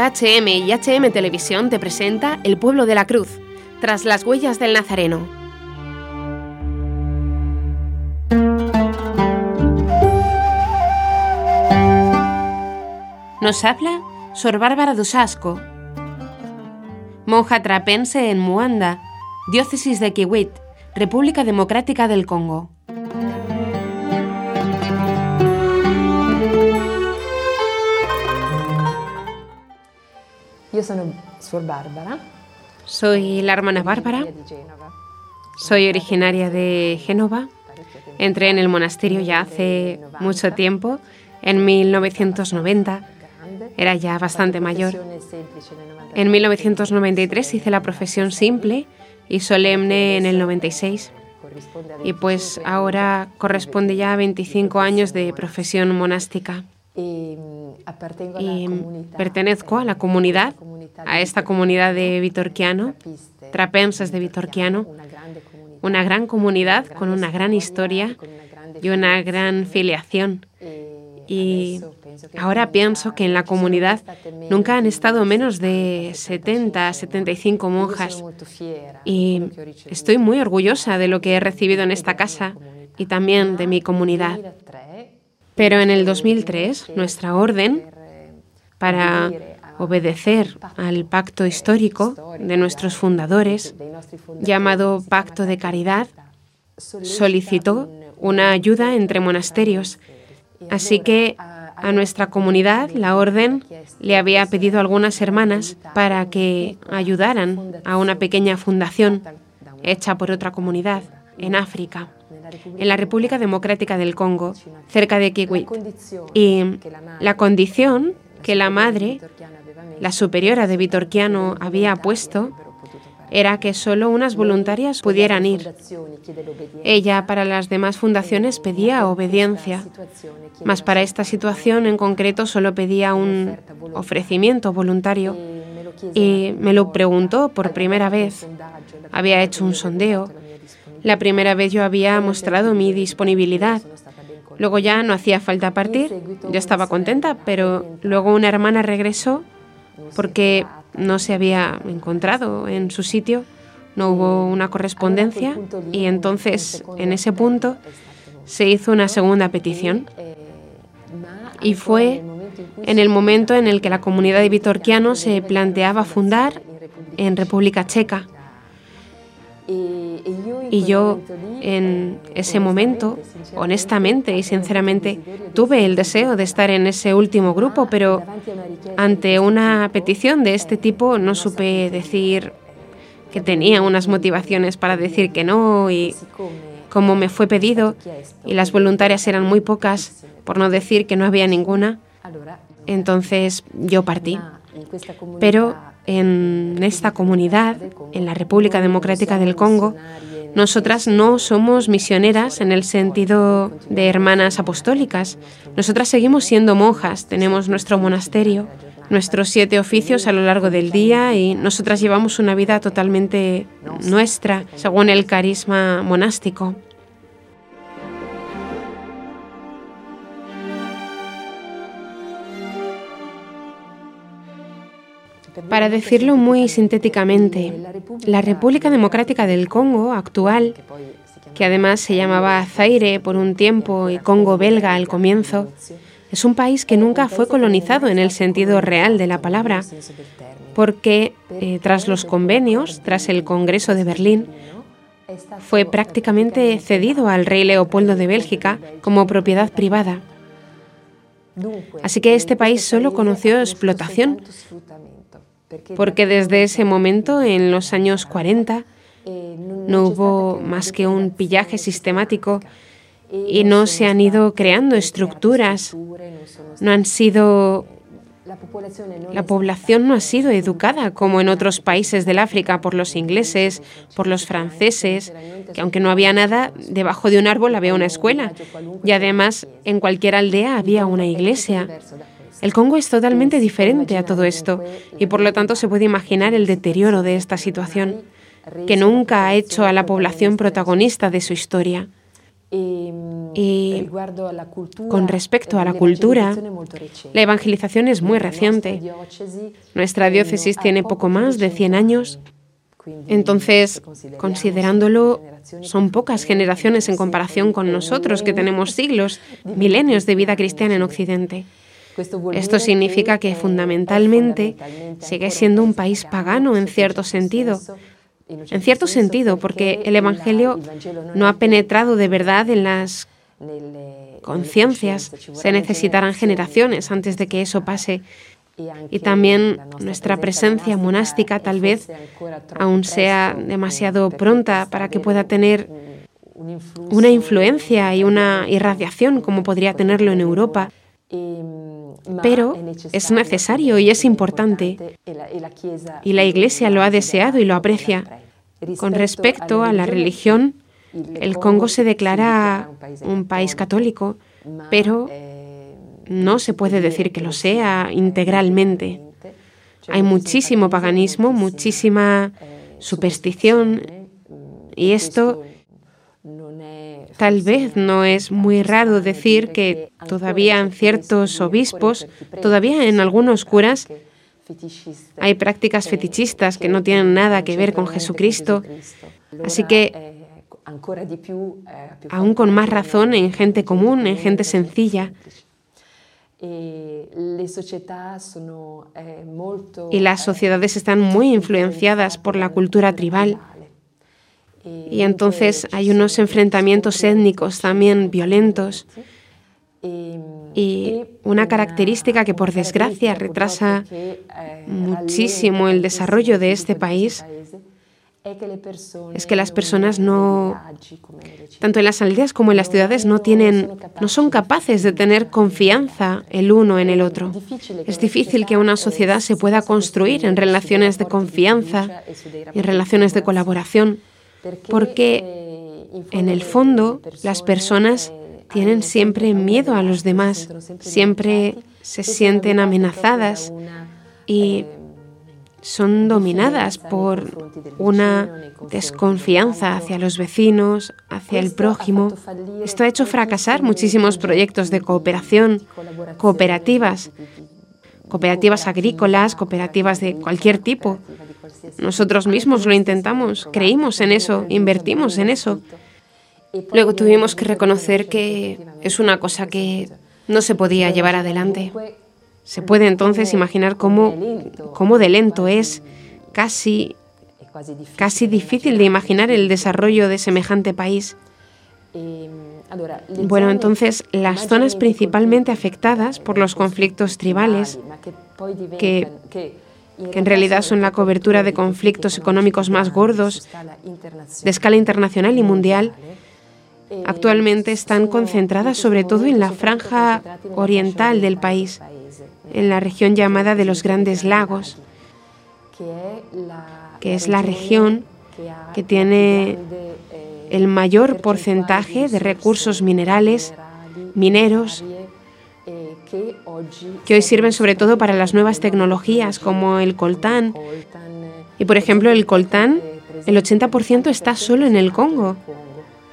HM y HM Televisión te presenta El pueblo de la cruz, tras las huellas del Nazareno. Nos habla Sor Bárbara dos Asco, monja trapense en Muanda, diócesis de Kiwit, República Democrática del Congo. Yo soy Bárbara. Soy la hermana Bárbara. Soy originaria de Génova. Entré en el monasterio ya hace mucho tiempo, en 1990. Era ya bastante mayor. En 1993 hice la profesión simple y solemne en el 96. Y pues ahora corresponde ya a 25 años de profesión monástica. Y pertenezco a la comunidad, a esta comunidad de Vitorquiano, trapenses de Vitorquiano, una gran comunidad con una gran historia y una gran filiación. Y ahora pienso que en la comunidad nunca han estado menos de 70, 75 monjas. Y estoy muy orgullosa de lo que he recibido en esta casa y también de mi comunidad. Pero en el 2003, nuestra orden, para obedecer al pacto histórico de nuestros fundadores, llamado Pacto de Caridad, solicitó una ayuda entre monasterios. Así que a nuestra comunidad, la orden le había pedido a algunas hermanas para que ayudaran a una pequeña fundación hecha por otra comunidad en África, en la República Democrática del Congo, cerca de Kiwit. Y la condición que la madre, la superiora de Vitorquiano, había puesto era que solo unas voluntarias pudieran ir. Ella para las demás fundaciones pedía obediencia, mas para esta situación en concreto solo pedía un ofrecimiento voluntario y me lo preguntó por primera vez. Había hecho un sondeo. La primera vez yo había mostrado mi disponibilidad. Luego ya no hacía falta partir, yo estaba contenta, pero luego una hermana regresó porque no se había encontrado en su sitio, no hubo una correspondencia y entonces en ese punto se hizo una segunda petición y fue en el momento en el que la comunidad de Vitorquiano se planteaba fundar en República Checa. Y yo en ese momento, honestamente y sinceramente, tuve el deseo de estar en ese último grupo, pero ante una petición de este tipo no supe decir que tenía unas motivaciones para decir que no y como me fue pedido y las voluntarias eran muy pocas, por no decir que no había ninguna, entonces yo partí. Pero en esta comunidad, en la República Democrática del Congo, nosotras no somos misioneras en el sentido de hermanas apostólicas. Nosotras seguimos siendo monjas, tenemos nuestro monasterio, nuestros siete oficios a lo largo del día y nosotras llevamos una vida totalmente nuestra, según el carisma monástico. Para decirlo muy sintéticamente, la República Democrática del Congo actual, que además se llamaba Zaire por un tiempo y Congo belga al comienzo, es un país que nunca fue colonizado en el sentido real de la palabra, porque eh, tras los convenios, tras el Congreso de Berlín, fue prácticamente cedido al rey Leopoldo de Bélgica como propiedad privada. Así que este país solo conoció explotación porque desde ese momento, en los años 40, no hubo más que un pillaje sistemático y no se han ido creando estructuras, no han sido la población no ha sido educada como en otros países del África por los ingleses, por los franceses, que aunque no había nada, debajo de un árbol había una escuela. Y además en cualquier aldea había una iglesia. El Congo es totalmente diferente a todo esto y por lo tanto se puede imaginar el deterioro de esta situación, que nunca ha hecho a la población protagonista de su historia. Y con respecto a la cultura, la evangelización es muy reciente. Nuestra diócesis tiene poco más de 100 años. Entonces, considerándolo, son pocas generaciones en comparación con nosotros que tenemos siglos, milenios de vida cristiana en Occidente. Esto significa que fundamentalmente sigue siendo un país pagano en cierto sentido, en cierto sentido, porque el Evangelio no ha penetrado de verdad en las conciencias. Se necesitarán generaciones antes de que eso pase. Y también nuestra presencia monástica tal vez aún sea demasiado pronta para que pueda tener una influencia y una irradiación como podría tenerlo en Europa. Pero es necesario y es importante. Y la Iglesia lo ha deseado y lo aprecia. Con respecto a la religión, el Congo se declara un país católico, pero no se puede decir que lo sea integralmente. Hay muchísimo paganismo, muchísima superstición y esto tal vez no es muy raro decir que todavía en ciertos obispos, todavía en algunos curas, hay prácticas fetichistas que no tienen nada que ver con Jesucristo. Así que, aún con más razón, en gente común, en gente sencilla. Y las sociedades están muy influenciadas por la cultura tribal. Y entonces hay unos enfrentamientos étnicos también violentos. Y una característica que por desgracia retrasa muchísimo el desarrollo de este país es que las personas no, tanto en las aldeas como en las ciudades, no tienen, no son capaces de tener confianza el uno en el otro. Es difícil que una sociedad se pueda construir en relaciones de confianza en relaciones de colaboración, porque en el fondo las personas tienen siempre miedo a los demás, siempre se sienten amenazadas y son dominadas por una desconfianza hacia los vecinos, hacia el prójimo. Esto ha hecho fracasar muchísimos proyectos de cooperación, cooperativas, cooperativas agrícolas, cooperativas de cualquier tipo. Nosotros mismos lo intentamos, creímos en eso, invertimos en eso. Luego tuvimos que reconocer que es una cosa que no se podía llevar adelante. Se puede entonces imaginar cómo, cómo de lento es, casi, casi difícil de imaginar el desarrollo de semejante país. Bueno, entonces las zonas principalmente afectadas por los conflictos tribales, que, que en realidad son la cobertura de conflictos económicos más gordos de escala internacional y mundial, actualmente están concentradas sobre todo en la franja oriental del país, en la región llamada de los Grandes Lagos, que es la región que tiene el mayor porcentaje de recursos minerales, mineros, que hoy sirven sobre todo para las nuevas tecnologías como el coltán. Y por ejemplo, el coltán, el 80% está solo en el Congo.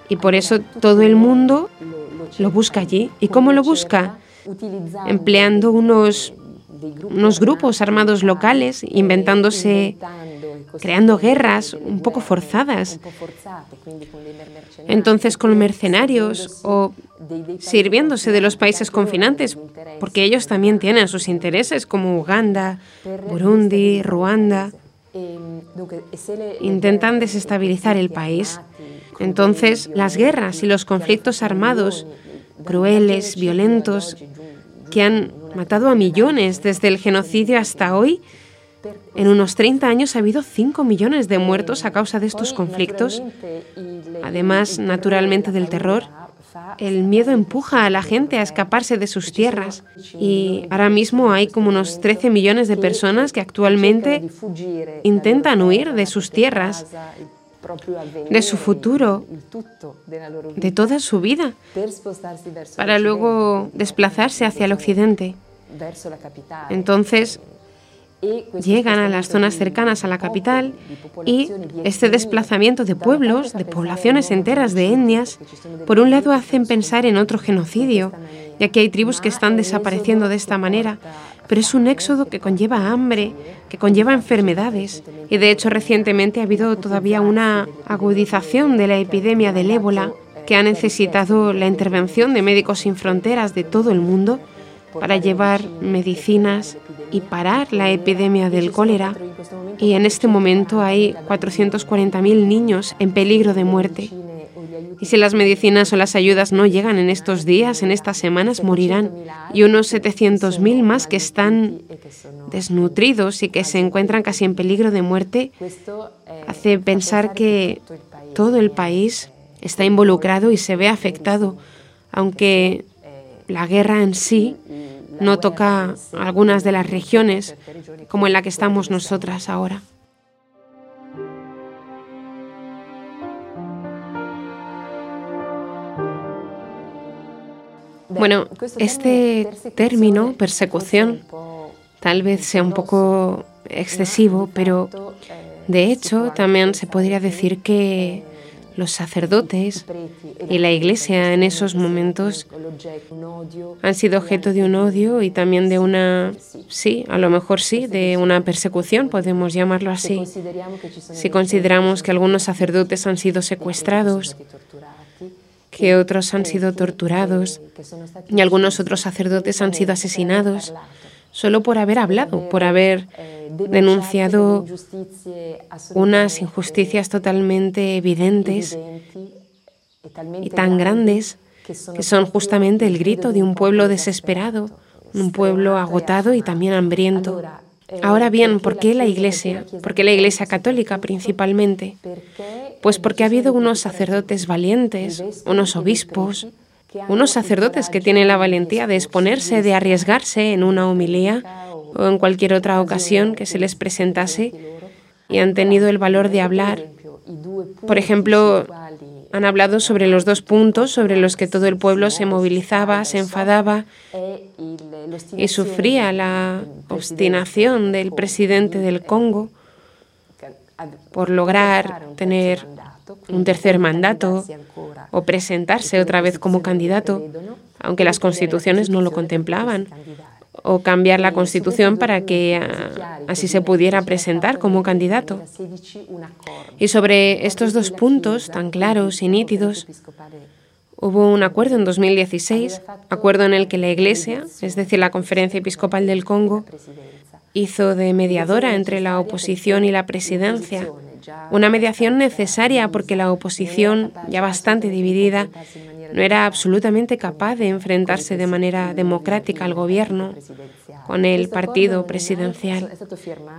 Y por eso todo el mundo lo busca allí. ¿Y cómo lo busca? Empleando unos, unos grupos armados locales, inventándose, creando guerras un poco forzadas. Entonces con mercenarios o sirviéndose de los países confinantes, porque ellos también tienen sus intereses como Uganda, Burundi, Ruanda. Intentan desestabilizar el país entonces, las guerras y los conflictos armados, crueles, violentos, que han matado a millones desde el genocidio hasta hoy, en unos 30 años ha habido 5 millones de muertos a causa de estos conflictos. Además, naturalmente, del terror, el miedo empuja a la gente a escaparse de sus tierras. Y ahora mismo hay como unos 13 millones de personas que actualmente intentan huir de sus tierras de su futuro, de toda su vida, para luego desplazarse hacia el occidente. Entonces, llegan a las zonas cercanas a la capital y este desplazamiento de pueblos, de poblaciones enteras de etnias, por un lado hacen pensar en otro genocidio, ya que hay tribus que están desapareciendo de esta manera, pero es un éxodo que conlleva hambre, que conlleva enfermedades, y de hecho recientemente ha habido todavía una agudización de la epidemia del ébola que ha necesitado la intervención de Médicos Sin Fronteras de todo el mundo para llevar medicinas y parar la epidemia del cólera. Y en este momento hay 440.000 niños en peligro de muerte. Y si las medicinas o las ayudas no llegan en estos días, en estas semanas, morirán. Y unos 700.000 más que están desnutridos y que se encuentran casi en peligro de muerte, hace pensar que todo el país está involucrado y se ve afectado, aunque la guerra en sí no toca algunas de las regiones como en la que estamos nosotras ahora. Bueno, este término, persecución, tal vez sea un poco excesivo, pero de hecho también se podría decir que los sacerdotes y la iglesia en esos momentos han sido objeto de un odio y también de una, sí, a lo mejor sí, de una persecución, podemos llamarlo así. Si consideramos que algunos sacerdotes han sido secuestrados, que otros han sido torturados y algunos otros sacerdotes han sido asesinados solo por haber hablado, por haber denunciado unas injusticias totalmente evidentes y tan grandes que son justamente el grito de un pueblo desesperado, un pueblo agotado y también hambriento. Ahora bien, ¿por qué la Iglesia? ¿Por qué la Iglesia católica principalmente? Pues porque ha habido unos sacerdotes valientes, unos obispos, unos sacerdotes que tienen la valentía de exponerse, de arriesgarse en una homilía o en cualquier otra ocasión que se les presentase y han tenido el valor de hablar. Por ejemplo, han hablado sobre los dos puntos sobre los que todo el pueblo se movilizaba, se enfadaba y sufría la obstinación del presidente del Congo por lograr tener un tercer mandato o presentarse otra vez como candidato, aunque las constituciones no lo contemplaban, o cambiar la constitución para que ah, así se pudiera presentar como candidato. Y sobre estos dos puntos tan claros y nítidos, hubo un acuerdo en 2016, acuerdo en el que la Iglesia, es decir, la Conferencia Episcopal del Congo, hizo de mediadora entre la oposición y la presidencia una mediación necesaria porque la oposición, ya bastante dividida, no era absolutamente capaz de enfrentarse de manera democrática al gobierno con el partido presidencial.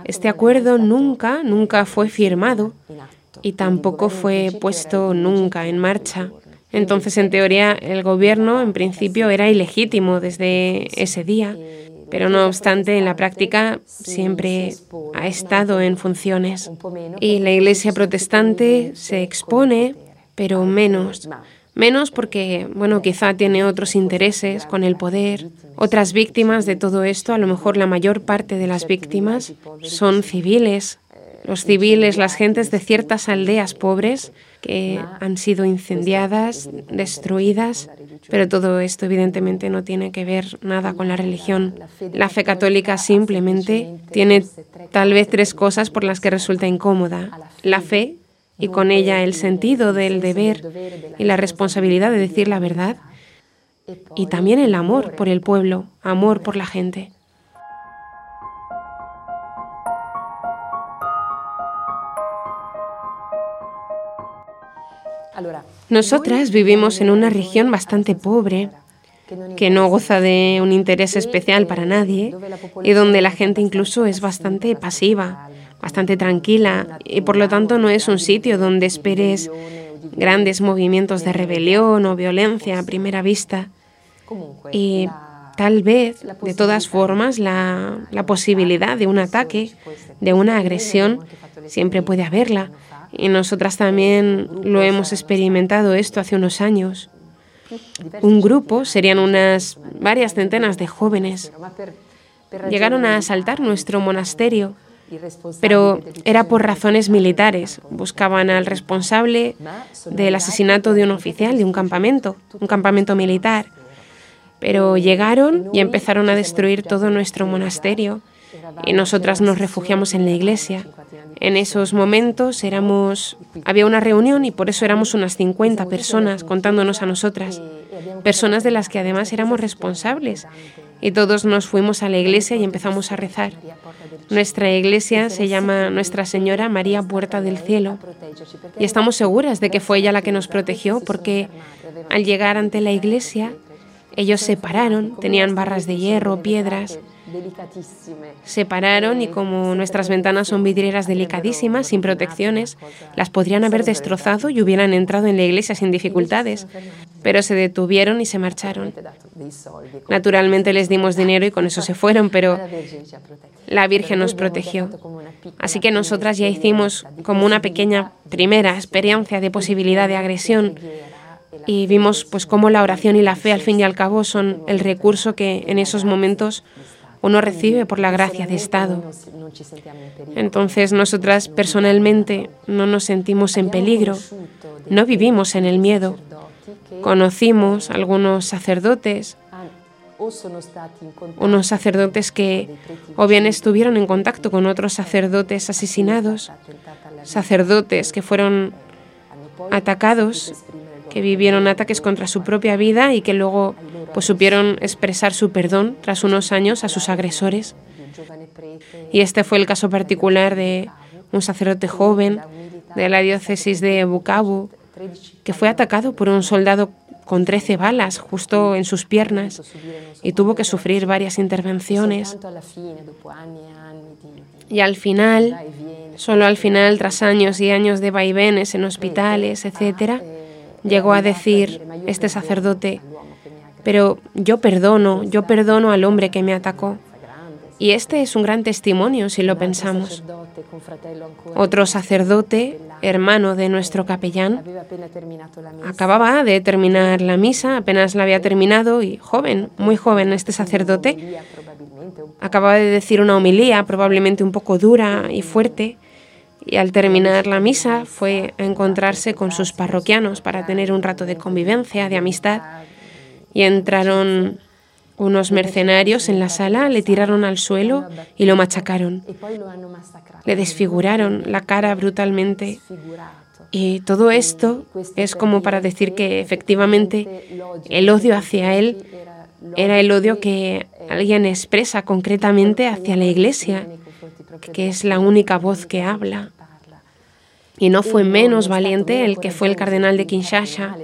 Este acuerdo nunca, nunca fue firmado y tampoco fue puesto nunca en marcha. Entonces, en teoría, el gobierno en principio era ilegítimo desde ese día pero no obstante en la práctica siempre ha estado en funciones. Y la Iglesia protestante se expone, pero menos. Menos porque, bueno, quizá tiene otros intereses con el poder. Otras víctimas de todo esto, a lo mejor la mayor parte de las víctimas, son civiles. Los civiles, las gentes de ciertas aldeas pobres que han sido incendiadas, destruidas, pero todo esto evidentemente no tiene que ver nada con la religión. La fe católica simplemente tiene tal vez tres cosas por las que resulta incómoda. La fe y con ella el sentido del deber y la responsabilidad de decir la verdad. Y también el amor por el pueblo, amor por la gente. Nosotras vivimos en una región bastante pobre, que no goza de un interés especial para nadie y donde la gente incluso es bastante pasiva, bastante tranquila y por lo tanto no es un sitio donde esperes grandes movimientos de rebelión o violencia a primera vista. Y tal vez, de todas formas, la, posibilidad de un ataque, de una agresión, siempre puede haberla y nosotras también lo hemos experimentado esto hace unos años. Un grupo, serían unas varias centenas de jóvenes, llegaron a asaltar nuestro monasterio, pero era por razones militares. Buscaban al responsable del asesinato de un oficial de un campamento, un campamento militar. Pero llegaron y empezaron a destruir todo nuestro monasterio y nosotras nos refugiamos en la iglesia. En esos momentos éramos, había una reunión y por eso éramos unas 50 personas contándonos a nosotras, personas de las que además éramos responsables. Y todos nos fuimos a la iglesia y empezamos a rezar. Nuestra iglesia se llama Nuestra Señora María Puerta del Cielo y estamos seguras de que fue ella la que nos protegió porque al llegar ante la iglesia ellos se pararon, tenían barras de hierro, piedras se pararon y como nuestras ventanas son vidrieras delicadísimas, sin protecciones, las podrían haber destrozado y hubieran entrado en la iglesia sin dificultades, pero se detuvieron y se marcharon. Naturalmente les dimos dinero y con eso se fueron, pero la Virgen nos protegió. Así que nosotras ya hicimos como una pequeña primera experiencia de posibilidad de agresión y vimos pues cómo la oración y la fe al fin y al cabo son el recurso que en esos momentos uno recibe por la gracia de Estado. Entonces nosotras personalmente no nos sentimos en peligro, no vivimos en el miedo. Conocimos algunos sacerdotes, unos sacerdotes que o bien estuvieron en contacto con otros sacerdotes asesinados, sacerdotes que fueron atacados que vivieron ataques contra su propia vida y que luego pues supieron expresar su perdón tras unos años a sus agresores. Y este fue el caso particular de un sacerdote joven de la diócesis de Bukavu que fue atacado por un soldado con 13 balas justo en sus piernas y tuvo que sufrir varias intervenciones. Y al final, solo al final, tras años y años de vaivenes en hospitales, etcétera, llegó a decir este sacerdote, pero yo perdono, yo perdono al hombre que me atacó. Y este es un gran testimonio si lo pensamos. Otro sacerdote, hermano de nuestro capellán, acababa de terminar la misa, apenas la había terminado y joven, muy joven este sacerdote, acababa de decir una homilía probablemente un poco dura y fuerte y al terminar la misa fue a encontrarse con sus parroquianos para tener un rato de convivencia, de amistad, y entraron unos mercenarios en la sala, le tiraron al suelo y lo machacaron. Le desfiguraron la cara brutalmente. Y todo esto es como para decir que efectivamente el odio hacia él era el odio que alguien expresa concretamente hacia la iglesia que es la única voz que habla. Y no fue menos valiente el que fue el cardenal de Kinshasa,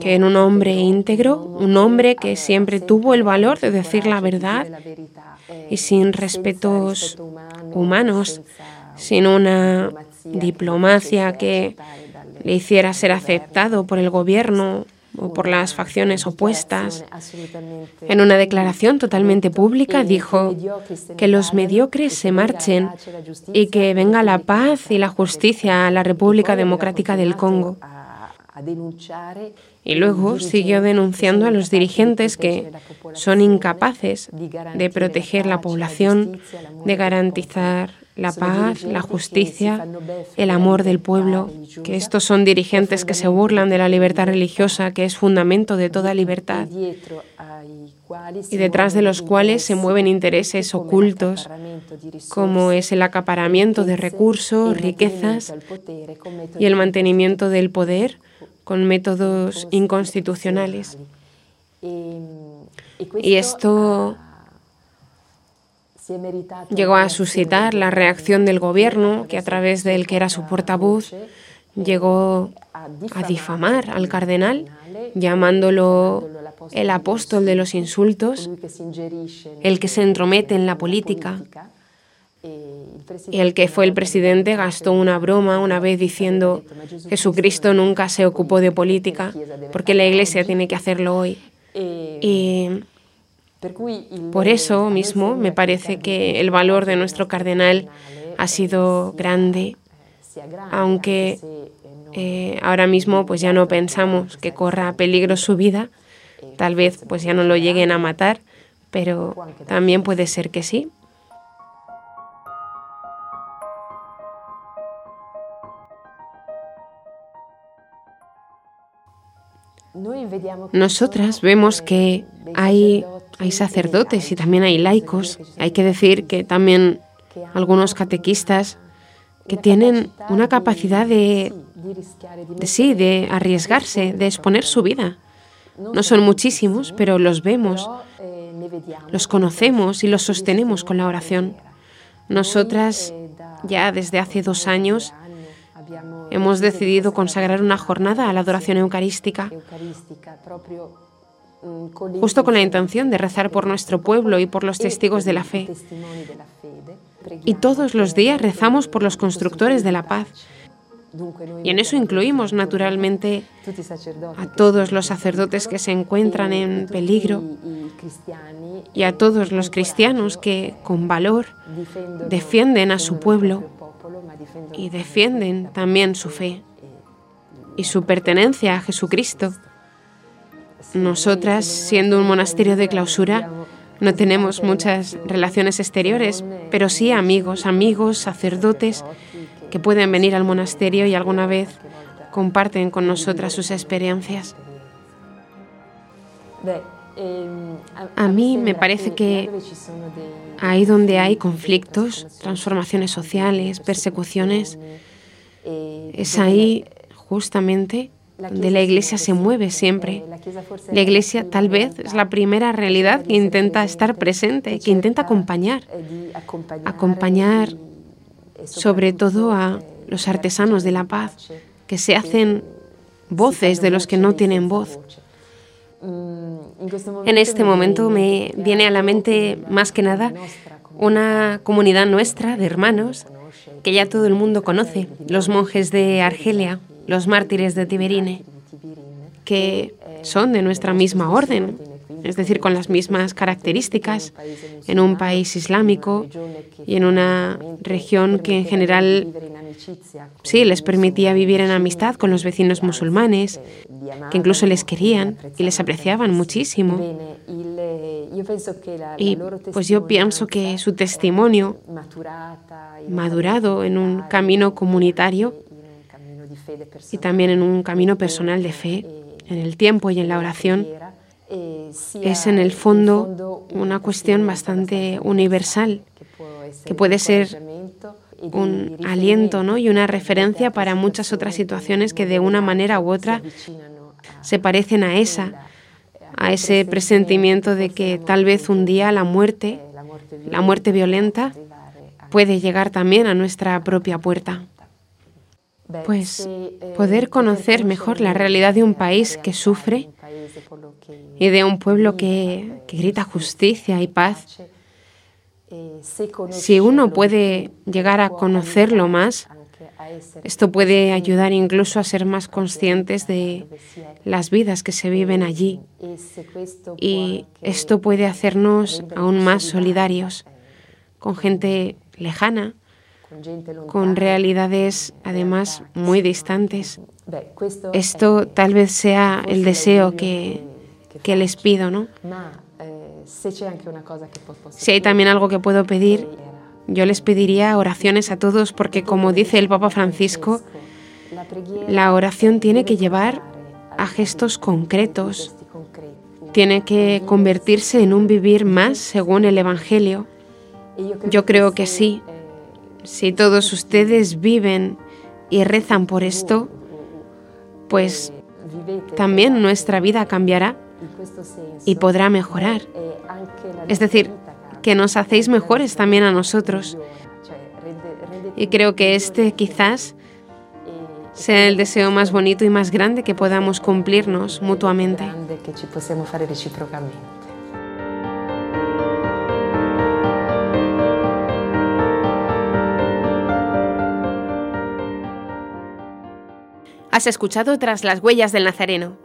que en un hombre íntegro, un hombre que siempre tuvo el valor de decir la verdad y sin respetos humanos, sin una diplomacia que le hiciera ser aceptado por el gobierno o por las facciones opuestas. En una declaración totalmente pública dijo que los mediocres se marchen y que venga la paz y la justicia a la República Democrática del Congo. Y luego siguió denunciando a los dirigentes que son incapaces de proteger la población, de garantizar la paz, la justicia, el amor del pueblo, que estos son dirigentes que se burlan de la libertad religiosa, que es fundamento de toda libertad, y detrás de los cuales se mueven intereses ocultos, como es el acaparamiento de recursos, riquezas y el mantenimiento del poder con métodos inconstitucionales. Y esto llegó a suscitar la reacción del gobierno, que a través del que era su portavoz llegó a difamar al cardenal, llamándolo el apóstol de los insultos, el que se entromete en la política. El que fue el presidente gastó una broma una vez diciendo, Jesucristo nunca se ocupó de política, porque la Iglesia tiene que hacerlo hoy. Y por eso mismo me parece que el valor de nuestro cardenal ha sido grande, aunque eh, ahora mismo pues ya no pensamos que corra peligro su vida, tal vez pues ya no lo lleguen a matar, pero también puede ser que sí. Nosotras vemos que hay, hay sacerdotes y también hay laicos. Hay que decir que también algunos catequistas que tienen una capacidad de, sí, de arriesgarse, de exponer su vida. No son muchísimos, pero los vemos, los conocemos y los sostenemos con la oración. Nosotras ya desde hace dos años hemos decidido consagrar una jornada a la adoración eucarística, justo con la intención de rezar por nuestro pueblo y por los testigos de la fe. Y todos los días rezamos por los constructores de la paz. Y en eso incluimos naturalmente a todos los sacerdotes que se encuentran en peligro y a todos los cristianos que con valor defienden a su pueblo y defienden también su fe y su pertenencia a Jesucristo. Nosotras, siendo un monasterio de clausura, no tenemos muchas relaciones exteriores, pero sí amigos, amigos, sacerdotes que pueden venir al monasterio y alguna vez comparten con nosotras sus experiencias. A mí me parece que ahí donde hay conflictos, transformaciones sociales, persecuciones, es ahí justamente donde la Iglesia se mueve siempre. La Iglesia tal vez es la primera realidad que intenta estar presente, que intenta acompañar, acompañar sobre todo a los artesanos de la paz, que se hacen voces de los que no tienen voz. En este momento me viene a la mente más que nada una comunidad nuestra de hermanos que ya todo el mundo conoce, los monjes de Argelia, los mártires de Tiberine, que son de nuestra misma orden, es decir, con las mismas características, en un país islámico y en una región que en general sí les permitía vivir en amistad con los vecinos musulmanes, que incluso les querían y les apreciaban muchísimo. Y pues yo pienso que su testimonio, madurado en un camino comunitario y también en un camino personal de fe, en el tiempo y en la oración, es en el fondo una cuestión bastante universal, que puede ser un aliento ¿no? y una referencia para muchas otras situaciones que de una manera u otra se parecen a esa, a ese presentimiento de que tal vez un día la muerte, la muerte violenta, puede llegar también a nuestra propia puerta. Pues poder conocer mejor la realidad de un país que sufre y de un pueblo que, que grita justicia y paz, si uno puede llegar a conocerlo más, esto puede ayudar incluso a ser más conscientes de las vidas que se viven allí. Y esto puede hacernos aún más solidarios con gente lejana, con realidades además muy distantes. Esto tal vez sea el deseo que, que les pido, ¿no? Si hay también algo que puedo pedir, yo les pediría oraciones a todos porque como dice el Papa Francisco, la oración tiene que llevar a gestos concretos, tiene que convertirse en un vivir más según el Evangelio. Yo creo que sí. Si todos ustedes viven y rezan por esto, pues también nuestra vida cambiará y podrá mejorar. Es decir, que nos hacéis mejores también a nosotros. Y creo que este quizás sea el deseo más bonito y más grande que podamos cumplirnos mutuamente. Has escuchado Tras las huellas del Nazareno